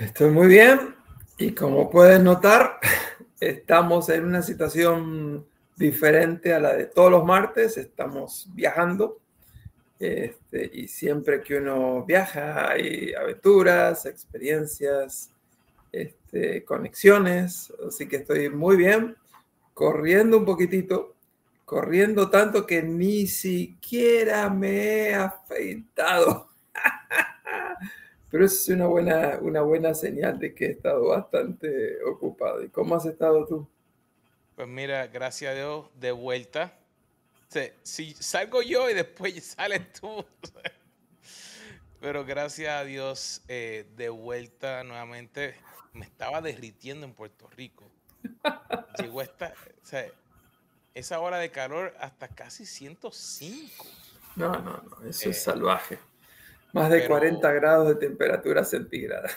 Estoy muy bien y como puedes notar, estamos en una situación diferente a la de todos los martes. Estamos viajando este, y siempre que uno viaja hay aventuras, experiencias, este, conexiones. Así que estoy muy bien, corriendo un poquitito, corriendo tanto que ni siquiera me he afeitado. Pero es una buena, una buena señal de que he estado bastante ocupado. ¿Y cómo has estado tú? Pues mira, gracias a Dios, de vuelta. si salgo yo y después sales tú. Pero gracias a Dios, eh, de vuelta nuevamente. Me estaba derritiendo en Puerto Rico. Llegó esta, esa hora de calor hasta casi 105. No, no, no, eso es eh, salvaje. Más de 40 grados de temperatura centígrada.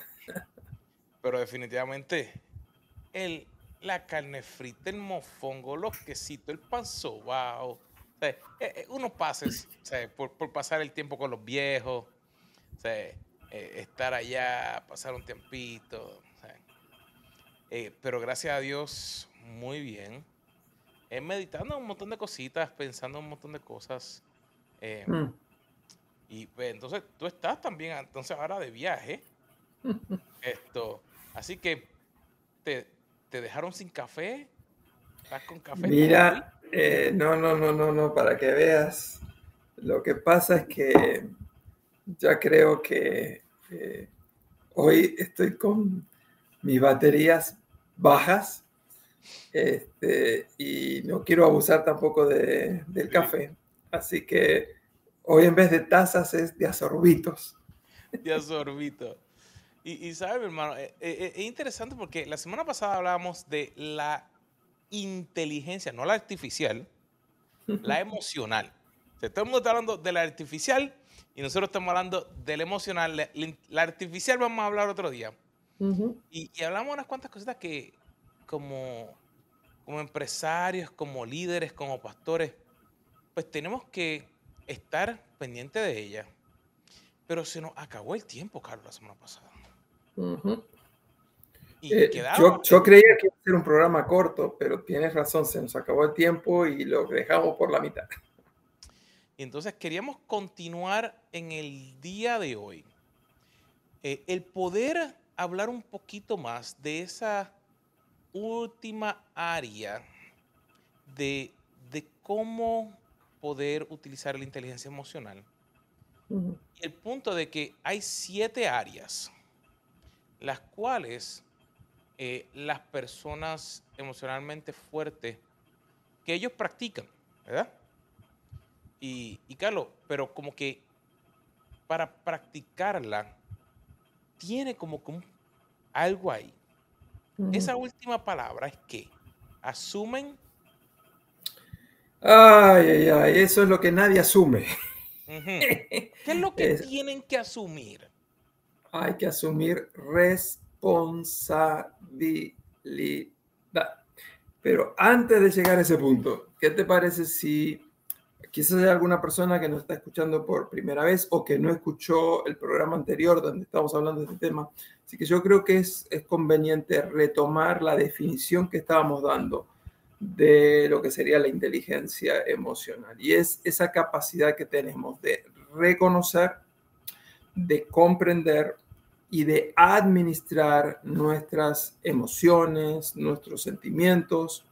Pero definitivamente, el, la carne frita, el mofongo, los quesitos, el pan sobao. Eh, eh, uno pasa por, por, pasar el tiempo con los viejos, estar allá, pasar un tiempito. pero gracias a Dios, muy bien. meditando un montón de cositas, pensando un montón de cosas. Mm. Y pues, entonces tú estás también entonces ahora de viaje. Esto. Así que te, dejaron sin café. ¿Estás con café? Mira, eh, no, no, no, no, no, para que veas. Lo que pasa es que ya creo que eh, hoy estoy con mis baterías bajas este, y no quiero abusar tampoco de, del café. Así que Hoy en vez de tazas es de asorbitos. De asorbitos. Y, y sabes, hermano, eh, eh, eh, es, interesante porque la semana pasada hablábamos de la inteligencia, no la artificial, la emocional. todo el mundo está hablando de la artificial y nosotros estamos hablando de la emocional. La, artificial vamos a hablar otro día. y, y, hablamos unas cuantas cositas que como, como empresarios, como líderes, como pastores, pues tenemos que estar pendiente de ella. Pero se nos acabó el tiempo, Carlos, la semana pasada. y eh, yo, yo, creía que iba a ser un programa corto, pero tienes razón, se nos acabó el tiempo y lo dejamos por la mitad. Y entonces queríamos continuar en el día de hoy. Eh, el poder hablar un poquito más de esa última área de, de cómo poder utilizar la inteligencia emocional. Y el punto de que hay siete áreas, las cuales eh, las personas emocionalmente fuertes, que ellos practican, ¿verdad? Y, y Carlos, pero como que para practicarla, tiene como que algo ahí. Esa última palabra es que asumen Ay, ay, ay, eso es lo que nadie asume. ¿Qué es lo que tienen que asumir? Hay que asumir responsabilidad. Pero antes de llegar a ese punto, ¿qué te parece si quizás hay alguna persona que nos está escuchando por primera vez o que no escuchó el programa anterior donde estamos hablando de este tema? Así que yo creo que es, es conveniente retomar la definición que estábamos dando de lo que sería la inteligencia emocional. Y es esa capacidad que tenemos de reconocer, de comprender y de administrar nuestras emociones, nuestros sentimientos.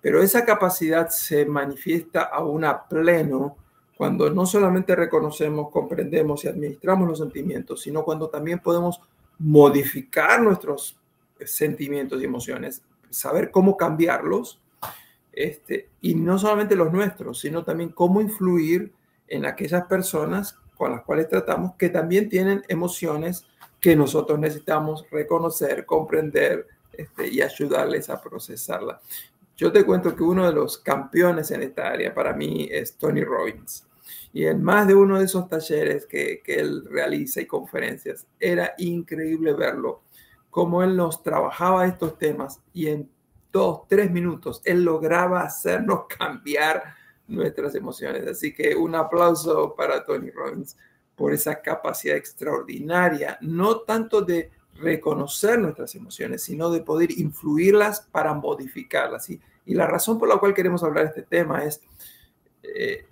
Pero esa capacidad se manifiesta aún a pleno cuando no solamente reconocemos, comprendemos y administramos los sentimientos, sino cuando también podemos modificar nuestros sentimientos y emociones saber cómo cambiarlos, este, y no solamente los nuestros, sino también cómo influir en aquellas personas con las cuales tratamos que también tienen emociones que nosotros necesitamos reconocer, comprender este, y ayudarles a procesarla. Yo te cuento que uno de los campeones en esta área para mí es Tony Robbins. Y en más de uno de esos talleres que, que él realiza y conferencias, era increíble verlo cómo él nos trabajaba estos temas y en dos, tres minutos él lograba hacernos cambiar nuestras emociones. Así que un aplauso para Tony Robbins por esa capacidad extraordinaria, no tanto de reconocer nuestras emociones, sino de poder influirlas para modificarlas. Y, la razón por la cual queremos hablar de este tema es, eh,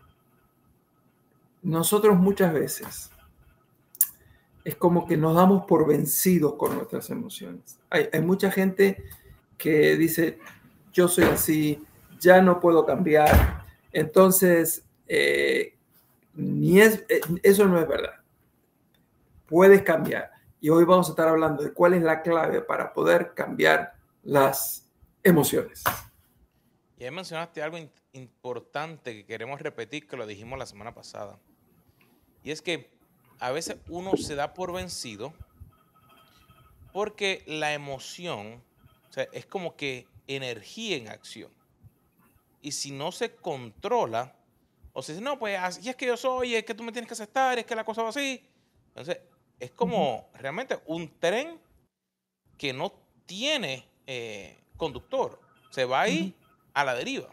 nosotros muchas veces es como que nos damos por vencidos con nuestras emociones. Hay, mucha gente que dice, yo soy así, ya no puedo cambiar. Entonces, eh, ni es, eh, eso no es verdad. Puedes cambiar. Y hoy vamos a estar hablando de cuál es la clave para poder cambiar las emociones. Y ahí mencionaste algo importante que queremos repetir, que lo dijimos la semana pasada. Y es que a veces uno se da por vencido porque la emoción es como que energía en acción. Y si no se controla, o si dice, no, pues así es que yo soy, es que tú me tienes que aceptar, es que la cosa va así. Entonces, es como realmente un tren que no tiene eh, conductor. Se va ahí a la deriva.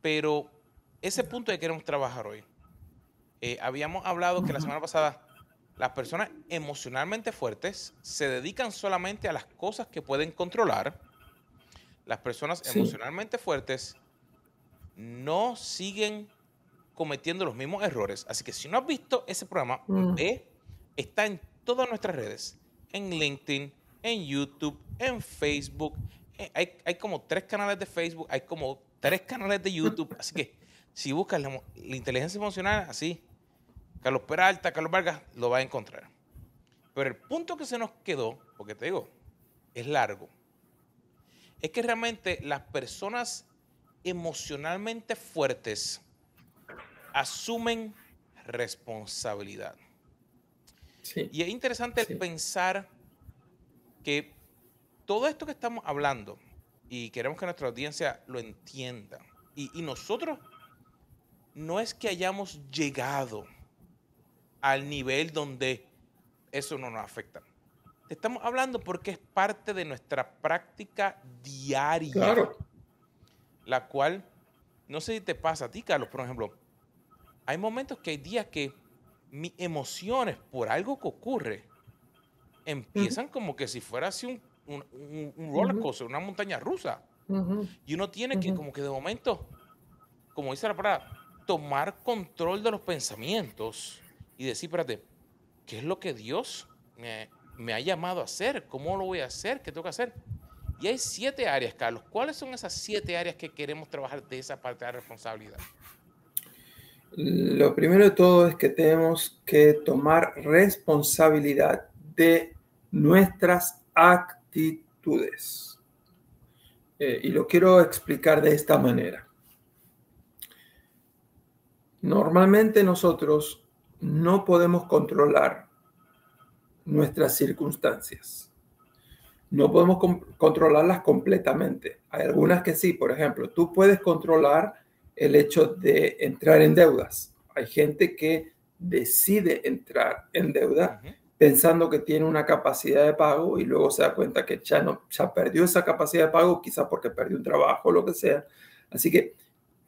Pero ese punto que queremos trabajar hoy. Eh, habíamos hablado que la semana pasada las personas emocionalmente fuertes se dedican solamente a las cosas que pueden controlar. Las personas emocionalmente fuertes no siguen cometiendo los mismos errores. Así que si no has visto ese programa, mm. ve, está en todas nuestras redes, en LinkedIn, en YouTube, en Facebook. Eh, hay, hay como tres canales de Facebook, hay como tres canales de YouTube. Así que si buscas la, la inteligencia emocional, así, Carlos Peralta, Carlos Vargas, lo va a encontrar. Pero el punto que se nos quedó, porque te digo, es largo, es que realmente las personas emocionalmente fuertes asumen responsabilidad. Y es interesante pensar que todo esto que estamos hablando, y queremos que nuestra audiencia lo entienda, y nosotros no es que hayamos llegado al nivel donde eso no nos afecta. estamos hablando porque es parte de nuestra práctica diaria. Claro. La cual, no sé si te pasa a ti, Carlos, por ejemplo, hay momentos que hay días que mis emociones por algo que ocurre empiezan como que si fuera así un, un, un roller coaster, una montaña rusa. Y uno tiene que como que de momento, como dice la palabra, tomar control de los pensamientos y decir, ¿qué es lo que Dios me, ha llamado a hacer? ¿Cómo lo voy a hacer? ¿Qué tengo que hacer? Y hay siete áreas, Carlos. ¿Cuáles son esas siete áreas que queremos trabajar de esa parte de la responsabilidad? Lo primero de todo es que tenemos que tomar responsabilidad de nuestras actitudes. Eh, y lo quiero explicar de esta manera. Normalmente nosotros no podemos controlar nuestras circunstancias. No podemos controlarlas completamente. Hay algunas que sí, por ejemplo, tú puedes controlar el hecho de entrar en deudas. Hay gente que decide entrar en deuda pensando que tiene una capacidad de pago y luego se da cuenta que ya, no, ya perdió esa capacidad de pago, quizá porque perdió un trabajo o lo que sea. Así que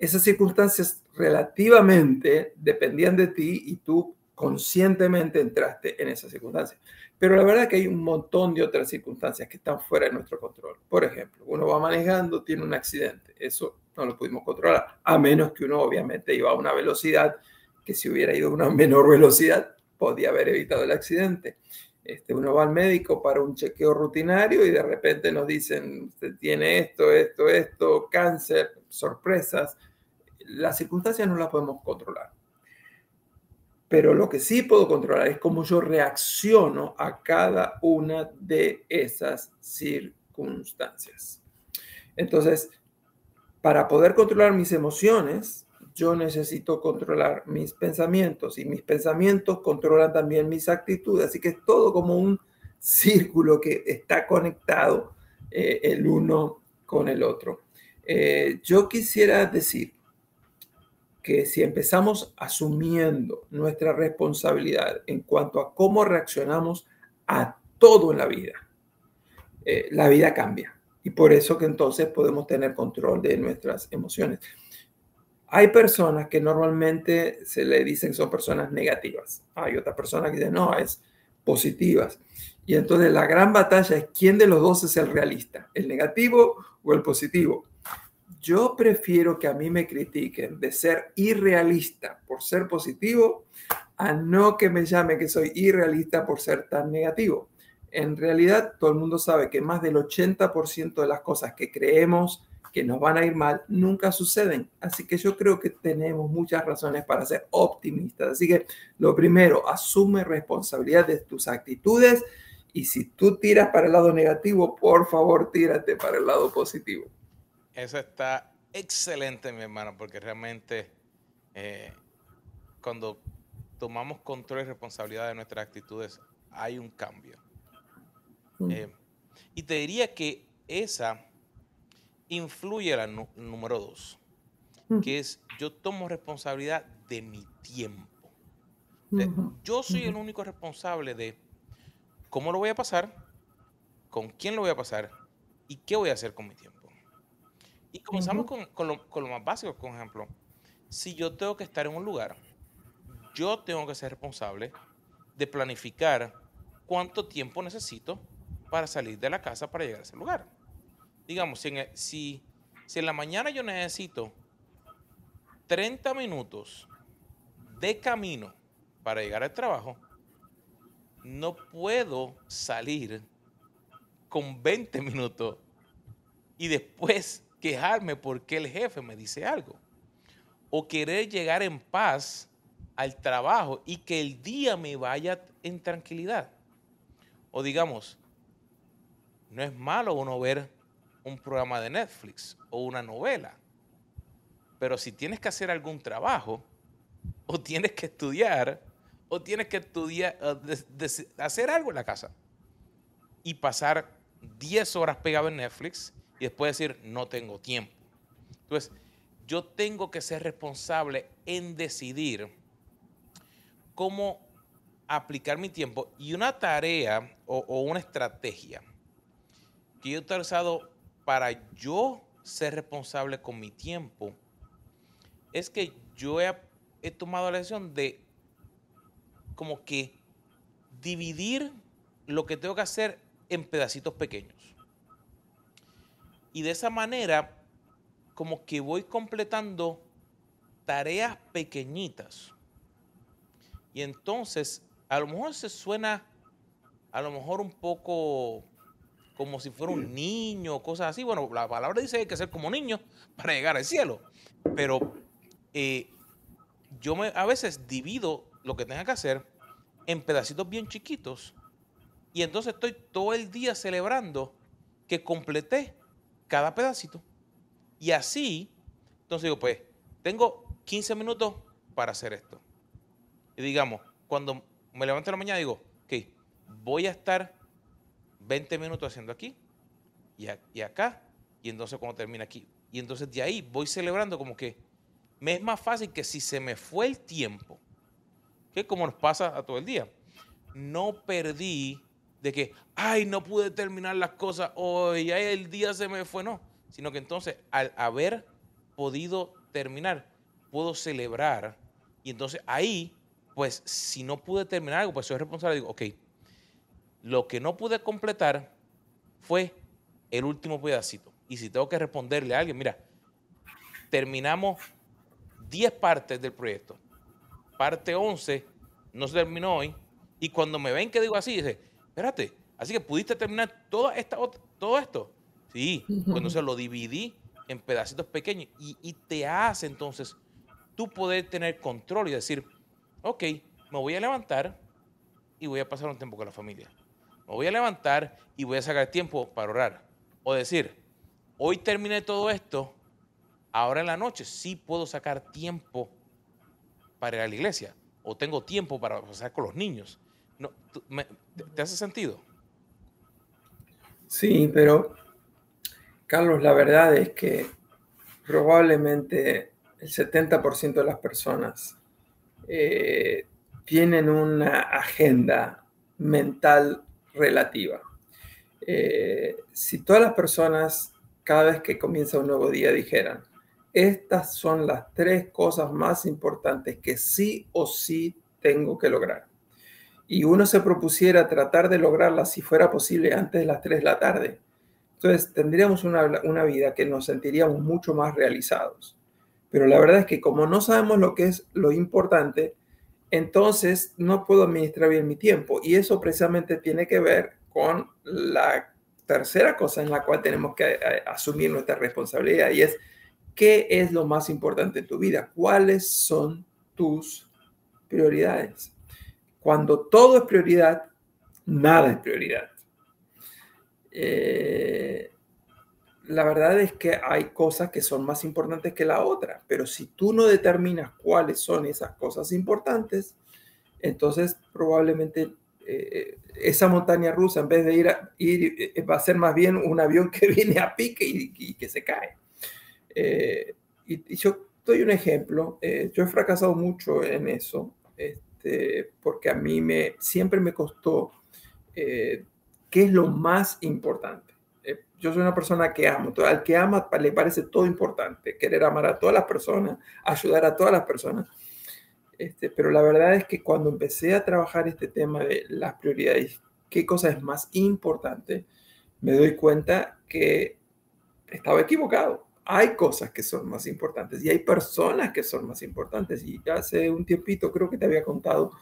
esas circunstancias relativamente dependían de ti y tú conscientemente entraste en esas circunstancias. Pero la verdad que hay un montón de otras circunstancias que están fuera de nuestro control. Por ejemplo, uno va manejando, tiene un accidente. Eso no lo pudimos controlar, a menos que uno obviamente iba a una velocidad que si hubiera ido a una menor velocidad podía haber evitado el accidente. Este, uno va al médico para un chequeo rutinario y de repente nos dicen, usted tiene esto, esto, esto, cáncer, sorpresas, las circunstancias no las podemos controlar. Pero lo que sí puedo controlar es cómo yo reacciono a cada una de esas circunstancias. Entonces, para poder controlar mis emociones, yo necesito controlar mis pensamientos y mis pensamientos controlan también mis actitudes. Así que es todo como un círculo que está conectado eh, el uno con el otro. Eh, yo quisiera decir que si empezamos asumiendo nuestra responsabilidad en cuanto a cómo reaccionamos a todo en la vida, eh, la vida cambia. Y por eso que entonces podemos tener control de nuestras emociones. Hay personas que normalmente se le dicen que son personas negativas. Hay otras personas que dicen, no, es positivas. Y entonces la gran batalla es quién de los dos es el realista, el negativo o el positivo. Yo prefiero que a mí me critiquen de ser irrealista por ser positivo a no que me llame que soy irrealista por ser tan negativo. En realidad, todo el mundo sabe que más del 80% de las cosas que creemos que nos van a ir mal nunca suceden. Así que yo creo que tenemos muchas razones para ser optimistas. Así que lo primero, asume responsabilidad de tus actitudes y si tú tiras para el lado negativo, por favor, tírate para el lado positivo. Eso está excelente, mi hermano, porque realmente eh, cuando tomamos control y responsabilidad de nuestras actitudes, hay un cambio. Mm. Eh, y te diría que esa influye la número dos, mm. que es yo tomo responsabilidad de mi tiempo. Yo soy el único responsable de cómo lo voy a pasar, con quién lo voy a pasar y qué voy a hacer con mi tiempo. Y comenzamos con, con, lo, con, lo, más básico, por ejemplo, si yo tengo que estar en un lugar yo tengo que ser responsable de planificar cuánto tiempo necesito para salir de la casa para llegar a ese lugar. Digamos, si en, si, en la mañana yo necesito 30 minutos de camino para llegar al trabajo, no puedo salir con 20 minutos y después quejarme porque el jefe me dice algo. O querer llegar en paz al trabajo y que el día me vaya en tranquilidad. O digamos, no es malo uno ver un programa de Netflix o una novela, pero si tienes que hacer algún trabajo, o tienes que estudiar, o tienes que estudiar, hacer algo en la casa y pasar 10 horas pegado en Netflix y después decir, no tengo tiempo. Entonces, yo tengo que ser responsable en decidir cómo aplicar mi tiempo y una tarea o, una estrategia que yo he utilizado para yo ser responsable con mi tiempo es que yo he, he tomado la decisión de como que dividir lo que tengo que hacer en pedacitos pequeños. Y de esa manera, como que voy completando tareas pequeñitas y entonces, a lo mejor se suena, a lo mejor un poco como si fuera un niño, cosas así. Bueno, la palabra dice que hay que ser como niño para llegar al cielo. Pero eh, yo me, a veces divido lo que tenga que hacer en pedacitos bien chiquitos. Y entonces estoy todo el día celebrando que completé cada pedacito. Y así, entonces digo, pues, tengo 15 minutos para hacer esto. Y digamos, cuando me levanto en la mañana digo, ok, voy a estar 20 minutos haciendo aquí y, acá, y entonces cuando termina aquí. Y entonces de ahí voy celebrando como que me es más fácil que si se me fue el tiempo, que como nos pasa a todo el día, no perdí de que, ay, no pude terminar las cosas hoy, ay, el día se me fue, no, sino que entonces al haber podido terminar, puedo celebrar y entonces ahí pues si no pude terminar algo, pues soy responsable. Digo, ok, lo que no pude completar fue el último pedacito. Y si tengo que responderle a alguien, mira, terminamos 10 partes del proyecto. Parte 11 no se terminó hoy. Y cuando me ven que digo así, dice, espérate, así que pudiste terminar toda esta, todo esto. Sí, pues entonces lo dividí en pedacitos pequeños y, y te hace entonces tú poder tener control y decir, ok, me voy a levantar y voy a pasar un tiempo con la familia. Me voy a levantar y voy a sacar tiempo para orar. O decir, hoy terminé todo esto, ahora en la noche sí puedo sacar tiempo para ir a la iglesia. O tengo tiempo para pasar con los niños. No, ¿Te hace sentido? Sí, pero Carlos, la verdad es que probablemente el 70% de las personas eh, tienen una agenda mental relativa. Eh, si todas las personas, cada vez que comienza un nuevo día, dijeran, estas son las tres cosas más importantes que sí o sí tengo que lograr. Y uno se propusiera tratar de lograrlas si fuera posible antes de las 3 de la tarde. Entonces tendríamos una, una vida que nos sentiríamos mucho más realizados. Pero la verdad es que como no sabemos lo que es lo importante, entonces no puedo administrar bien mi tiempo. Y eso precisamente tiene que ver con la tercera cosa en la cual tenemos que eh, asumir nuestra responsabilidad y es qué es lo más importante en tu vida, cuáles son tus prioridades. Cuando todo es prioridad, nada es prioridad. Eh, la verdad es que hay cosas que son más importantes que la otra, pero si tú no determinas cuáles son esas cosas importantes, entonces probablemente eh, esa montaña rusa, en vez de ir, a, ir, eh, va a ser más bien un avión que viene a pique y, que se cae. Eh, y, yo doy un ejemplo, yo he fracasado mucho en eso, este, porque a mí me, siempre me costó qué es lo más importante yo soy una persona que amo. Al que ama le parece todo importante, querer amar a todas las personas, ayudar a todas las personas. Este, pero la verdad es que cuando empecé a trabajar este tema de las prioridades, qué cosa es más importante, me doy cuenta que estaba equivocado. Hay cosas que son más importantes y hay personas que son más importantes. Y hace un tiempito creo que te había contado,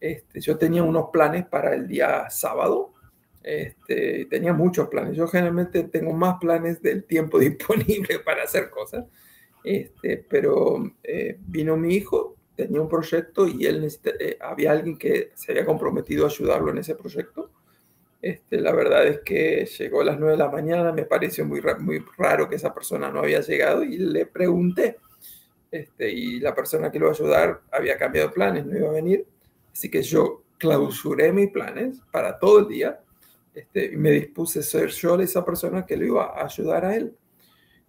este, yo tenía unos planes para el día sábado este, tenía muchos planes. Yo generalmente tengo más planes del tiempo disponible para hacer cosas. Este, pero eh, vino mi hijo, tenía un proyecto y él eh, había alguien que se había comprometido a ayudarlo en ese proyecto. Este, la verdad es que llegó a las 9 de la mañana, me pareció muy, muy raro que esa persona no había llegado y le pregunté. Este, y la persona que lo iba a ayudar había cambiado planes, no iba a venir. Así que yo clausuré mis planes para todo el día este, me dispuse a ser yo esa persona que le iba a ayudar a él.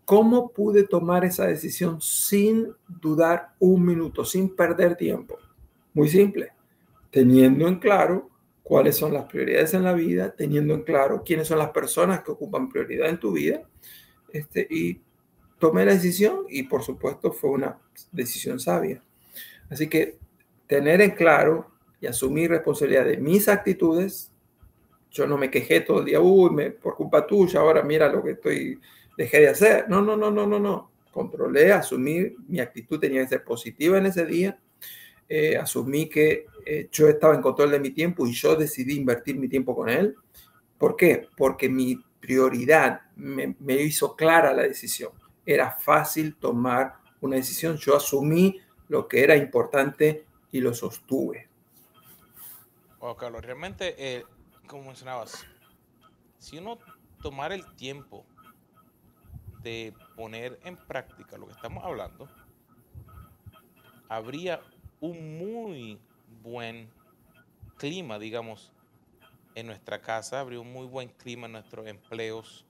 ¿Cómo pude tomar esa decisión sin dudar un minuto, sin perder tiempo? Muy simple, teniendo en claro cuáles son las prioridades en la vida, teniendo en claro quiénes son las personas que ocupan prioridad en tu vida, este, y tomé la decisión y por supuesto fue una decisión sabia. Así que tener en claro y asumir responsabilidad de mis actitudes, yo no me quejé todo el día, uy, me, por culpa tuya, ahora mira lo que estoy, dejé de hacer. No, no, no, no, no, no. Controlé, asumí, mi actitud tenía que ser positiva en ese día. Eh, asumí que eh, yo estaba en control de mi tiempo y yo decidí invertir mi tiempo con él. ¿Por qué? Porque mi prioridad me, me hizo clara la decisión. Era fácil tomar una decisión. Yo asumí lo que era importante y lo sostuve. Bueno, Carlos, realmente eh, como mencionabas, si uno tomara el tiempo de poner en práctica lo que estamos hablando, habría un muy buen clima, digamos, en nuestra casa, habría un muy buen clima en nuestros empleos,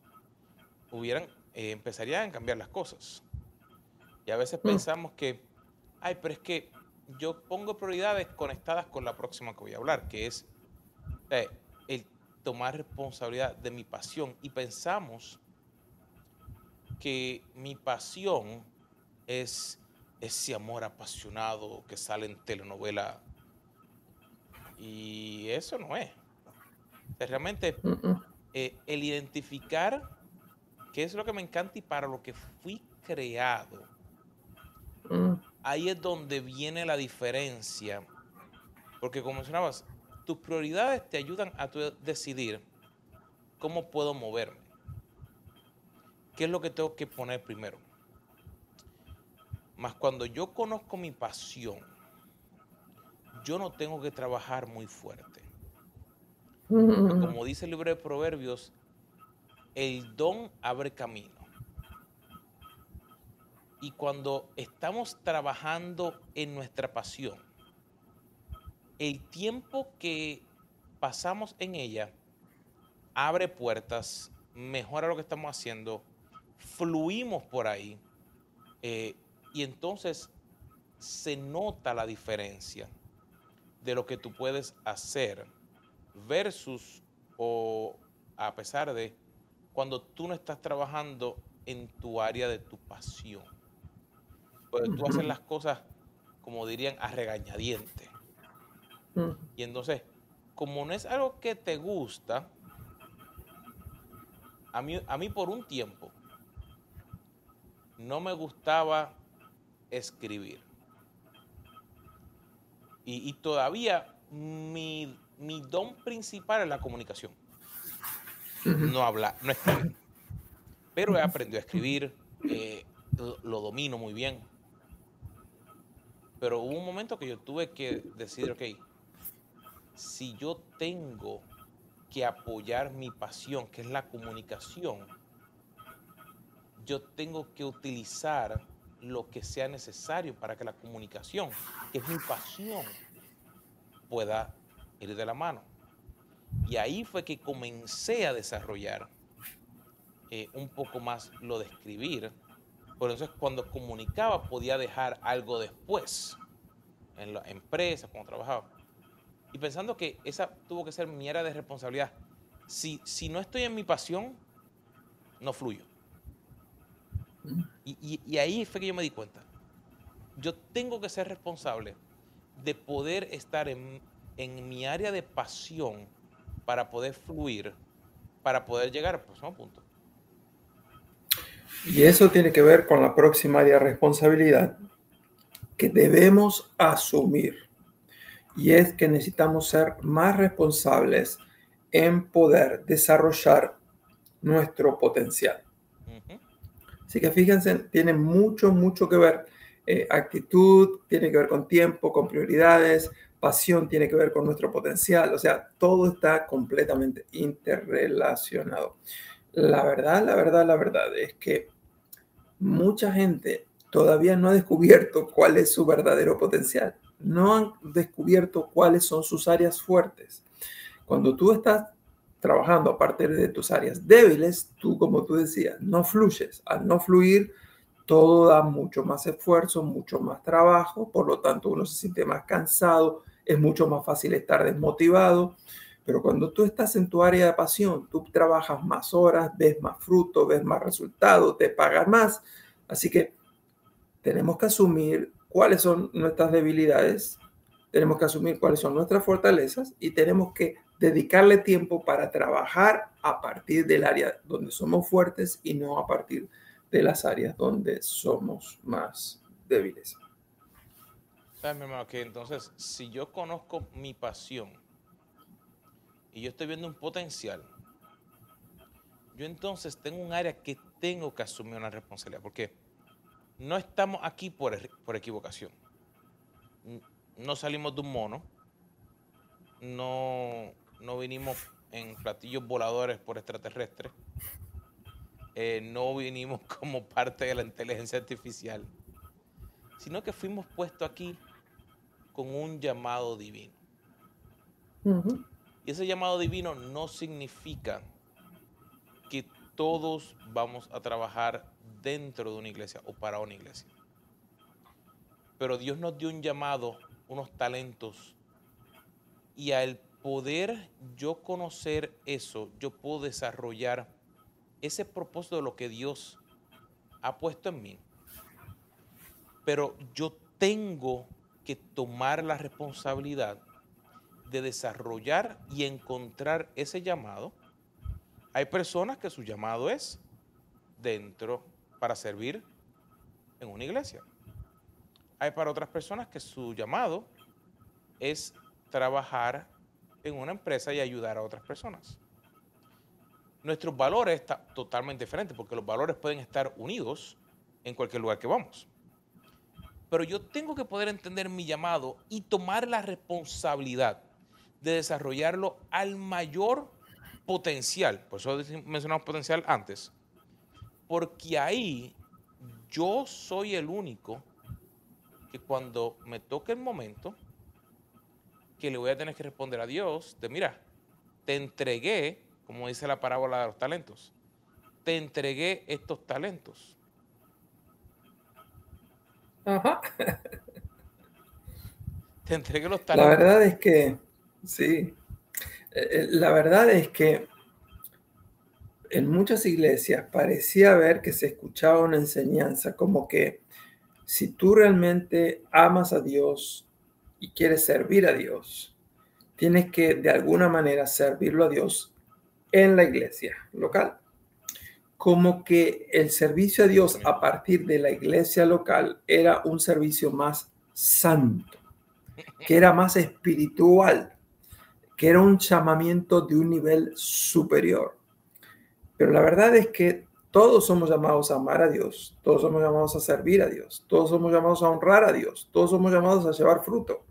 hubieran, eh, empezarían a cambiar las cosas. Y a veces mm. pensamos que, ay, pero es que yo pongo prioridades conectadas con la próxima que voy a hablar, que es eh, el tomar responsabilidad de mi pasión y pensamos que mi pasión es ese amor apasionado que sale en telenovela y eso no es. realmente eh, el identificar qué es lo que me encanta y para lo que fui creado, mm. ahí es donde viene la diferencia. Porque como mencionabas, tus prioridades te ayudan a decidir cómo puedo moverme. ¿Qué es lo que tengo que poner primero? Más cuando yo conozco mi pasión, yo no tengo que trabajar muy fuerte. Como dice el libro de Proverbios, el don abre camino. Y cuando estamos trabajando en nuestra pasión, el tiempo que pasamos en ella abre puertas, mejora lo que estamos haciendo, fluimos por ahí eh, y entonces se nota la diferencia de lo que tú puedes hacer versus o a pesar de cuando tú no estás trabajando en tu área de tu pasión. Pues tú haces las cosas, como dirían, a regañadiente. Y entonces, como no es algo que te gusta, a mí, a mí por un tiempo no me gustaba escribir. Y, todavía mi, don principal es la comunicación. No hablar, no escribir. Pero he aprendido a escribir, eh, lo, domino muy bien. Pero hubo un momento que yo tuve que decir, ok, si yo tengo que apoyar mi pasión, que es la comunicación, yo tengo que utilizar lo que sea necesario para que la comunicación, que es mi pasión, pueda ir de la mano. Y ahí fue que comencé a desarrollar eh, un poco más lo de escribir. Por eso es cuando comunicaba podía dejar algo después en la empresa, cuando trabajaba. Y pensando que esa tuvo que ser mi área de responsabilidad. Si, si no estoy en mi pasión, no fluyo. Y, ahí fue que yo me di cuenta. Yo tengo que ser responsable de poder estar en, mi área de pasión para poder fluir, para poder llegar al próximo punto. Y eso tiene que ver con la próxima área de responsabilidad que debemos asumir. Y es que necesitamos ser más responsables en poder desarrollar nuestro potencial. Así que fíjense, tiene mucho, mucho que ver. Eh, actitud tiene que ver con tiempo, con prioridades, pasión tiene que ver con nuestro potencial, o sea, todo está completamente interrelacionado. La verdad, la verdad, la verdad es que mucha gente todavía no ha descubierto cuál es su verdadero potencial, no han descubierto cuáles son sus áreas fuertes. Cuando tú estás trabajando a partir de tus áreas débiles, tú, como tú decías, no fluyes. Al no fluir, todo da mucho más esfuerzo, mucho más trabajo, por lo tanto uno se siente más cansado, es mucho más fácil estar desmotivado. Pero cuando tú estás en tu área de pasión, tú trabajas más horas, ves más frutos, ves más resultados, te pagan más. Así que tenemos que asumir cuáles son nuestras debilidades, tenemos que asumir cuáles son nuestras fortalezas y tenemos que dedicarle tiempo para trabajar a partir del área donde somos fuertes y no a partir de las áreas donde somos más débiles. ¿Sabes, mi hermano? Que entonces, si yo conozco mi pasión y yo estoy viendo un potencial, yo entonces tengo un área que tengo que asumir una responsabilidad, porque no estamos aquí por, por equivocación. No salimos de un mono, no no vinimos en platillos voladores por extraterrestres, eh, no vinimos como parte de la inteligencia artificial, sino que fuimos puestos aquí con un llamado divino. Y ese llamado divino no significa que todos vamos a trabajar dentro de una iglesia o para una iglesia. Pero Dios nos dio un llamado, unos talentos, y al poder yo conocer eso, yo puedo desarrollar ese propósito de lo que Dios ha puesto en mí. Pero yo tengo que tomar la responsabilidad de desarrollar y encontrar ese llamado. Hay personas que su llamado es dentro para servir en una iglesia. Hay para otras personas que su llamado es trabajar en una empresa y ayudar a otras personas. Nuestros valores están totalmente diferentes porque los valores pueden estar unidos en cualquier lugar que vamos. Pero yo tengo que poder entender mi llamado y tomar la responsabilidad de desarrollarlo al mayor potencial. Por eso mencionamos potencial antes. Porque ahí yo soy el único que cuando me toque el momento, que le voy a tener que responder a Dios de, mira, te entregué, como dice la parábola de los talentos, te entregué estos talentos. Ajá. Te entregué los talentos. La verdad es que, sí, eh, eh, la verdad es que en muchas iglesias parecía ver que se escuchaba una enseñanza como que si tú realmente amas a Dios y quieres servir a Dios, tienes que de alguna manera servirlo a Dios en la iglesia local. Como que el servicio a Dios a partir de la iglesia local era un servicio más santo, que era más espiritual, que era un llamamiento de un nivel superior. Pero la verdad es que todos somos llamados a amar a Dios, todos somos llamados a servir a Dios, todos somos llamados a honrar a Dios, todos somos llamados a llevar fruto.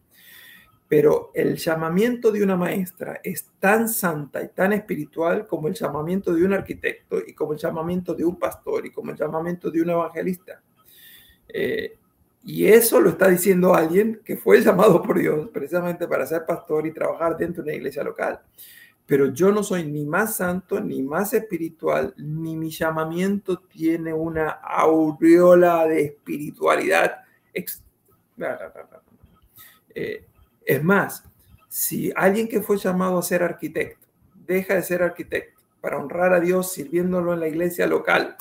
Pero el llamamiento de una maestra es tan santa y tan espiritual como el llamamiento de un arquitecto y como el llamamiento de un pastor y como el llamamiento de un evangelista. Eh, y eso lo está diciendo alguien que fue llamado por Dios precisamente para ser pastor y trabajar dentro de una iglesia local pero yo no soy ni más santo, ni más espiritual, ni mi llamamiento tiene una aureola de espiritualidad. Eh, es más, si alguien que fue llamado a ser arquitecto deja de ser arquitecto para honrar a Dios sirviéndolo en la iglesia local,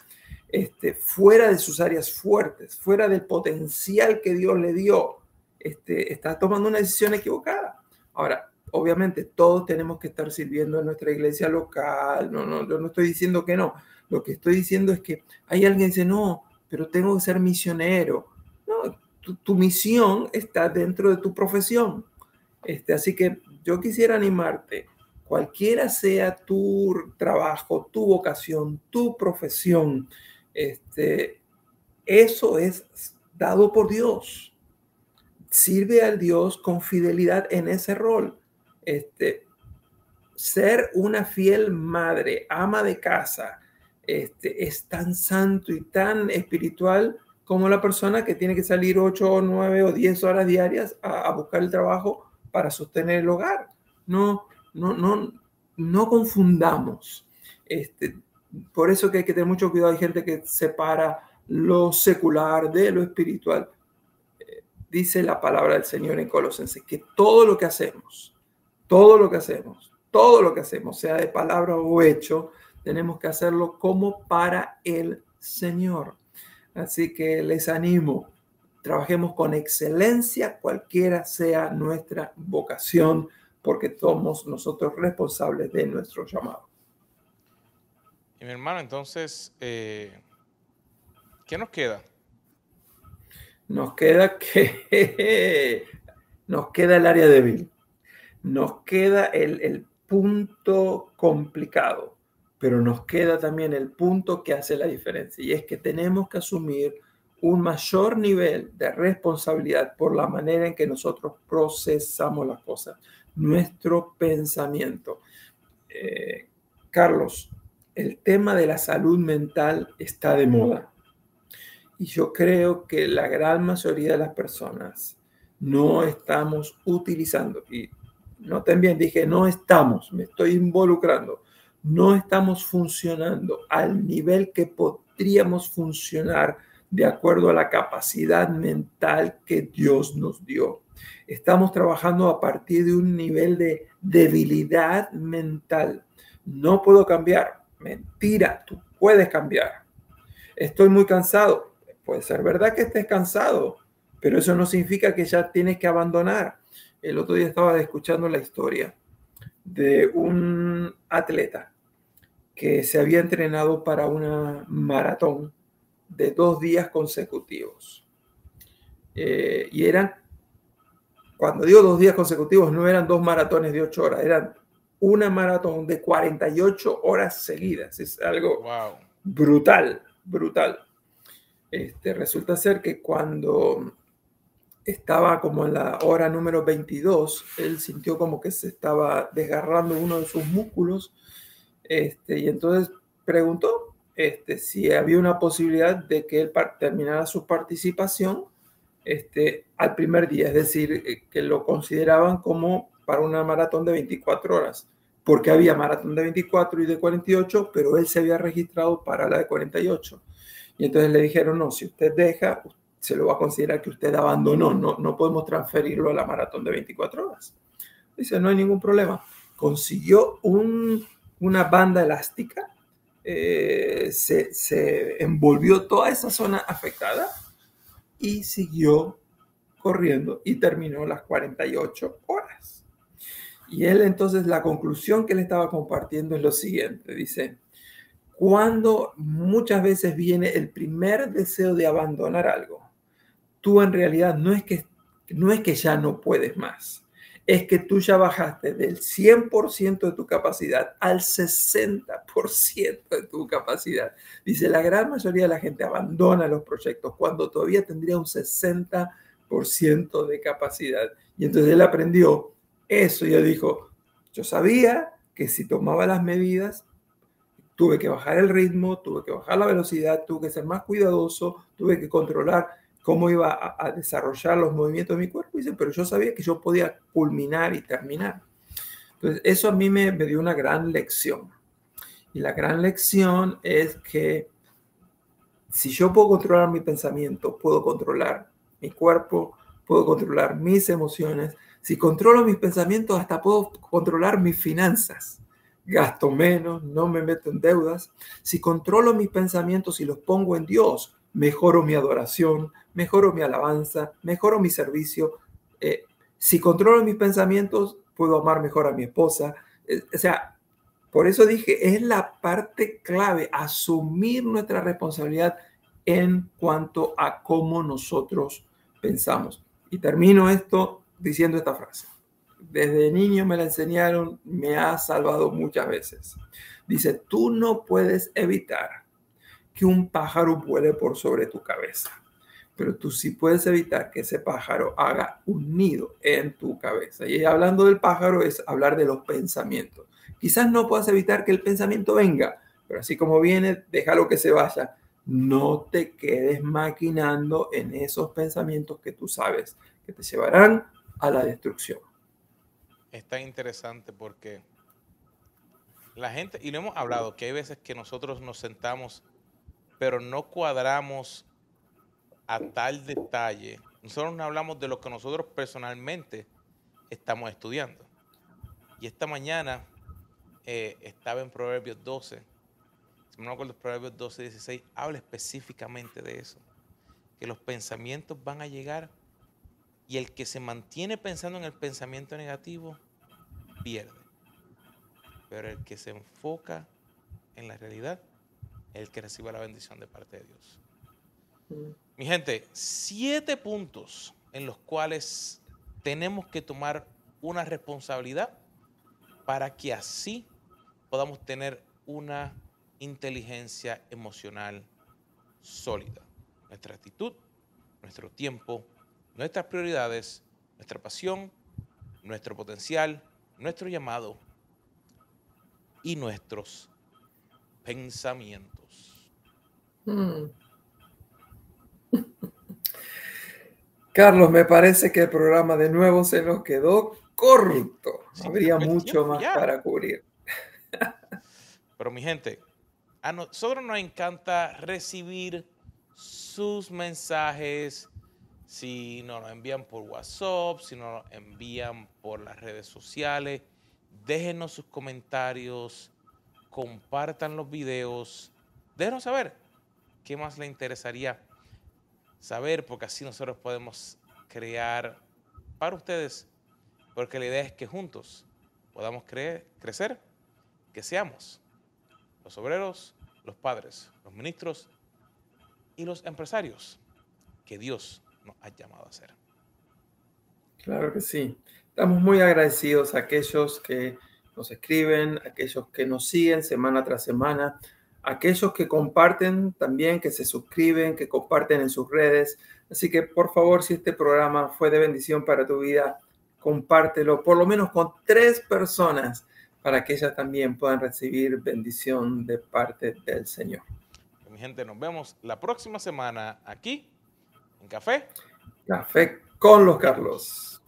este, fuera de sus áreas fuertes, fuera del potencial que Dios le dio, este, está tomando una decisión equivocada. Ahora, obviamente todos tenemos que estar sirviendo en nuestra iglesia local, no, no, yo no estoy diciendo que no, lo que estoy diciendo es que hay alguien que dice, no, pero tengo que ser misionero. No, tu, misión está dentro de tu profesión. Este, así que yo quisiera animarte, cualquiera sea tu trabajo, tu vocación, tu profesión, este, eso es dado por Dios. Sirve al Dios con fidelidad en ese rol este, ser una fiel madre, ama de casa, este, es tan santo y tan espiritual como la persona que tiene que salir 8 o 9 o 10 horas diarias a, buscar el trabajo para sostener el hogar. No, no, no, no confundamos. Este, por eso que hay que tener mucho cuidado. Hay gente que separa lo secular de lo espiritual. Eh, dice la palabra del Señor en Colosenses que todo lo que hacemos, todo lo que hacemos, todo lo que hacemos, sea de palabra o hecho, tenemos que hacerlo como para el Señor. Así que les animo, trabajemos con excelencia, cualquiera sea nuestra vocación, porque somos nosotros responsables de nuestro llamado. Y mi hermano, entonces, eh, ¿qué nos queda? Nos queda que nos queda el área débil nos queda el, punto complicado, pero nos queda también el punto que hace la diferencia y es que tenemos que asumir un mayor nivel de responsabilidad por la manera en que nosotros procesamos las cosas, nuestro pensamiento. Eh, Carlos, el tema de la salud mental está de moda y yo creo que la gran mayoría de las personas no estamos utilizando, y noten bien, dije, no estamos, me estoy involucrando, no estamos funcionando al nivel que podríamos funcionar de acuerdo a la capacidad mental que Dios nos dio. Estamos trabajando a partir de un nivel de debilidad mental. No puedo cambiar. Mentira, tú puedes cambiar. Estoy muy cansado. Puede ser verdad que estés cansado, pero eso no significa que ya tienes que abandonar el otro día estaba escuchando la historia de un atleta que se había entrenado para una maratón de dos días consecutivos. Eh, y eran, cuando digo dos días consecutivos, no eran dos maratones de ocho horas, eran una maratón de 48 horas seguidas. Es algo brutal, brutal. Este, resulta ser que cuando estaba como en la hora número 22, él sintió como que se estaba desgarrando uno de sus músculos, este, y entonces preguntó este, si había una posibilidad de que él terminara su participación este, al primer día, es decir, eh, que lo consideraban como para una maratón de 24 horas, porque había maratón de 24 y de 48, pero él se había registrado para la de 48. Y entonces le dijeron, no, si usted deja, se lo va a considerar que usted abandonó, no, no podemos transferirlo a la maratón de 24 horas. Dice, no hay ningún problema. Consiguió una banda elástica, eh, se, se, envolvió toda esa zona afectada y siguió corriendo y terminó las 48 horas. Y él entonces la conclusión que le estaba compartiendo es lo siguiente, dice, cuando muchas veces viene el primer deseo de abandonar algo, tú en realidad no es que, no es que ya no puedes más, es que tú ya bajaste del 100% de tu capacidad al 60% de tu capacidad. Dice, la gran mayoría de la gente abandona los proyectos cuando todavía tendría un 60% de capacidad. Y entonces él aprendió eso y dijo, yo sabía que si tomaba las medidas tuve que bajar el ritmo, tuve que bajar la velocidad, tuve que ser más cuidadoso, tuve que controlar cómo iba a, desarrollar los movimientos de mi cuerpo. Dice, pero yo sabía que yo podía culminar y terminar. Entonces, eso a mí me, me dio una gran lección. Y la gran lección es que si yo puedo controlar mi pensamiento, puedo controlar mi cuerpo, puedo controlar mis emociones. Si controlo mis pensamientos, hasta puedo controlar mis finanzas gasto menos, no me meto en deudas. Si controlo mis pensamientos y los pongo en Dios, mejoro mi adoración, mejoro mi alabanza, mejoro mi servicio. Eh, si controlo mis pensamientos, puedo amar mejor a mi esposa. Eh, o sea, por eso dije, es la parte clave, asumir nuestra responsabilidad en cuanto a cómo nosotros pensamos. Y termino esto diciendo esta frase desde niño me la enseñaron, me ha salvado muchas veces. Dice, tú no puedes evitar que un pájaro vuele por sobre tu cabeza, pero tú sí puedes evitar que ese pájaro haga un nido en tu cabeza. Y hablando del pájaro es hablar de los pensamientos. Quizás no puedas evitar que el pensamiento venga, pero así como viene, déjalo que se vaya. No te quedes maquinando en esos pensamientos que tú sabes que te llevarán a la destrucción es tan interesante porque la gente, y lo hemos hablado, que hay veces que nosotros nos sentamos, pero no cuadramos a tal detalle. Nosotros no hablamos de lo que nosotros personalmente estamos estudiando. Y esta mañana eh, estaba en Proverbios 12, si no acuerdo, Proverbios 12, 16, habla específicamente de eso. Que los pensamientos van a llegar y el que se mantiene pensando en el pensamiento negativo pierde. Pero el que se enfoca en la realidad el que recibe la bendición de parte de Dios. Mm. Mi gente, siete puntos en los cuales tenemos que tomar una responsabilidad para que así podamos tener una inteligencia emocional sólida. Nuestra actitud, nuestro tiempo, nuestras prioridades, nuestra pasión, nuestro potencial, nuestro llamado y nuestros pensamientos. Hmm. Carlos, me parece que el programa de nuevo se nos quedó corto. Habría mucho más para cubrir. Pero mi gente, a nosotros nos encanta recibir sus mensajes, si nos lo envían por WhatsApp, si nos lo envían por las redes sociales, déjenos sus comentarios, compartan los videos, déjenos saber qué más le interesaría saber, porque así nosotros podemos crear para ustedes, porque la idea es que juntos podamos crecer, que seamos los obreros, los padres, los ministros y los empresarios que Dios ha llamado a ser. Claro que sí. Estamos muy agradecidos a aquellos que nos escriben, aquellos que nos siguen semana tras semana, aquellos que comparten también, que se suscriben, que comparten en sus redes. Así que por favor, si este programa fue de bendición para tu vida, compártelo por lo menos con tres personas para que ellas también puedan recibir bendición de parte del Señor. Mi gente, nos vemos la próxima semana aquí ¿En café? Café con los Carlos.